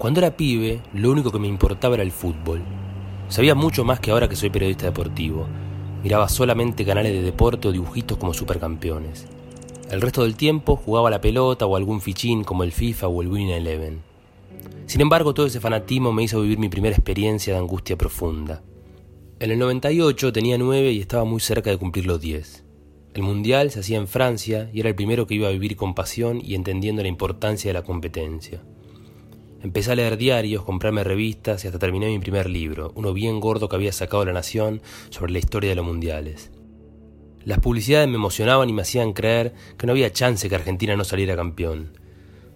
Cuando era pibe, lo único que me importaba era el fútbol. Sabía mucho más que ahora que soy periodista deportivo. Miraba solamente canales de deporte o dibujitos como supercampeones. El resto del tiempo jugaba la pelota o algún fichín como el FIFA o el Winning Eleven. Sin embargo, todo ese fanatismo me hizo vivir mi primera experiencia de angustia profunda. En el 98 tenía 9 y estaba muy cerca de cumplir los 10. El mundial se hacía en Francia y era el primero que iba a vivir con pasión y entendiendo la importancia de la competencia. Empecé a leer diarios, comprarme revistas y hasta terminé mi primer libro, uno bien gordo que había sacado La Nación sobre la historia de los mundiales. Las publicidades me emocionaban y me hacían creer que no había chance que Argentina no saliera campeón.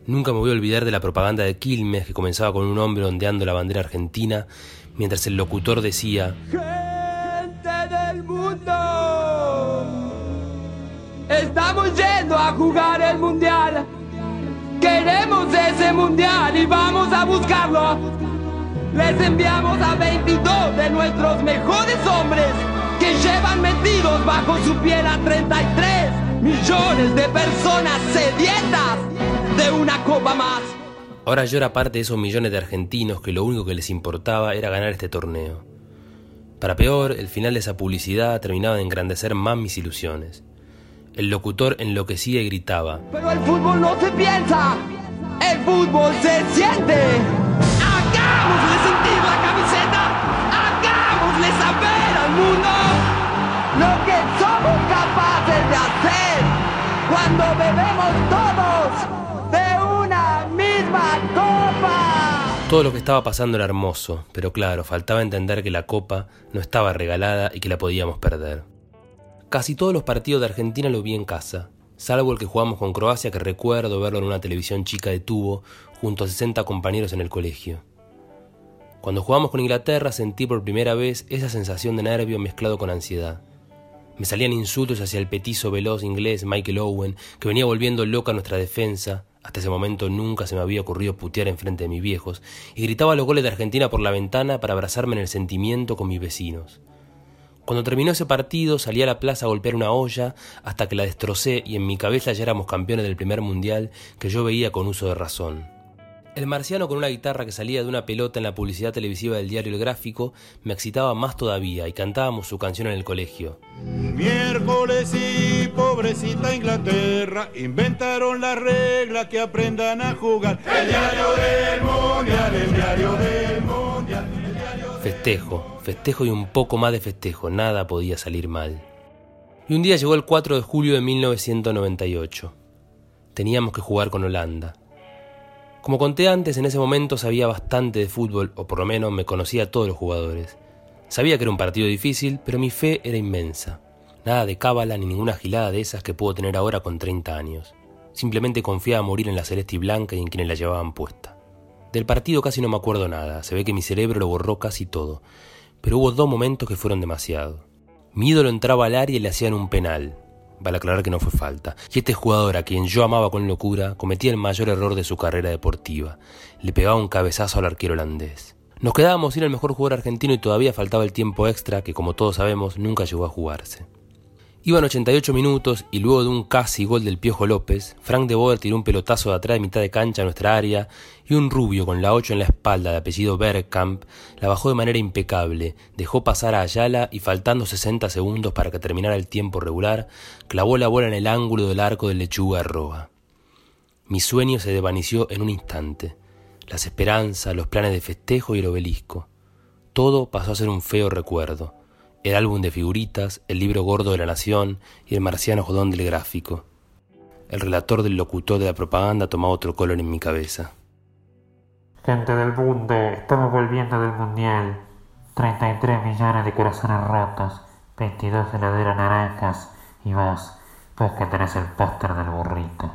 Nunca me voy a olvidar de la propaganda de Quilmes que comenzaba con un hombre ondeando la bandera argentina mientras el locutor decía Gente del mundo, estamos yendo a jugar el mundial. Mundial y vamos a buscarlo. Les enviamos a 22 de nuestros mejores hombres que llevan metidos bajo su piel a 33 millones de personas sedientas de una copa más. Ahora yo era parte de esos millones de argentinos que lo único que les importaba era ganar este torneo. Para peor, el final de esa publicidad terminaba de engrandecer más mis ilusiones. El locutor enloquecía y gritaba. Pero el fútbol no se piensa, fútbol se siente. Hagámosle sentir la camiseta, hagámosle saber al mundo lo que somos capaces de hacer cuando bebemos todos de una misma copa. Todo lo que estaba pasando era hermoso, pero claro, faltaba entender que la copa no estaba regalada y que la podíamos perder. Casi todos los partidos de Argentina lo vi en casa, salvo el que jugamos con Croacia que recuerdo verlo en una televisión chica de tubo junto a 60 compañeros en el colegio. Cuando jugamos con Inglaterra sentí por primera vez esa sensación de nervio mezclado con ansiedad. Me salían insultos hacia el petizo veloz inglés Michael Owen, que venía volviendo loca nuestra defensa, hasta ese momento nunca se me había ocurrido putear en frente de mis viejos, y gritaba los goles de Argentina por la ventana para abrazarme en el sentimiento con mis vecinos. Cuando terminó ese partido salí a la plaza a golpear una olla hasta que la destrocé y en mi cabeza ya éramos campeones del primer mundial que yo veía con uso de razón. El marciano con una guitarra que salía de una pelota en la publicidad televisiva del diario El Gráfico me excitaba más todavía y cantábamos su canción en el colegio. Miércoles y pobrecita Inglaterra inventaron la regla que aprendan a jugar. El diario del mundial, el diario del mundial. Festejo, festejo y un poco más de festejo, nada podía salir mal. Y un día llegó el 4 de julio de 1998. Teníamos que jugar con Holanda. Como conté antes, en ese momento sabía bastante de fútbol, o por lo menos me conocía a todos los jugadores. Sabía que era un partido difícil, pero mi fe era inmensa. Nada de cábala ni ninguna gilada de esas que puedo tener ahora con 30 años. Simplemente confiaba a morir en la celeste y blanca y en quienes la llevaban puesta. Del partido casi no me acuerdo nada, se ve que mi cerebro lo borró casi todo, pero hubo dos momentos que fueron demasiado. Mi ídolo entraba al área y le hacían un penal. Vale aclarar que no fue falta. Y este jugador, a quien yo amaba con locura, cometía el mayor error de su carrera deportiva. Le pegaba un cabezazo al arquero holandés. Nos quedábamos sin el mejor jugador argentino y todavía faltaba el tiempo extra que, como todos sabemos, nunca llegó a jugarse. Iban 88 minutos y luego de un casi gol del Piojo López, Frank de Boer tiró un pelotazo de atrás de mitad de cancha a nuestra área y un rubio con la 8 en la espalda de apellido Bergkamp la bajó de manera impecable, dejó pasar a Ayala y faltando 60 segundos para que terminara el tiempo regular, clavó la bola en el ángulo del arco del lechuga Roa. Mi sueño se desvaneció en un instante. Las esperanzas, los planes de festejo y el obelisco. Todo pasó a ser un feo recuerdo el álbum de figuritas, el libro gordo de la nación y el marciano jodón del gráfico. El relator del locutor de la propaganda tomaba otro color en mi cabeza. Gente del mundo, estamos volviendo del mundial. 33 millones de corazones rotos, 22 heladeras naranjas y más, pues que tenés el póster del burrito.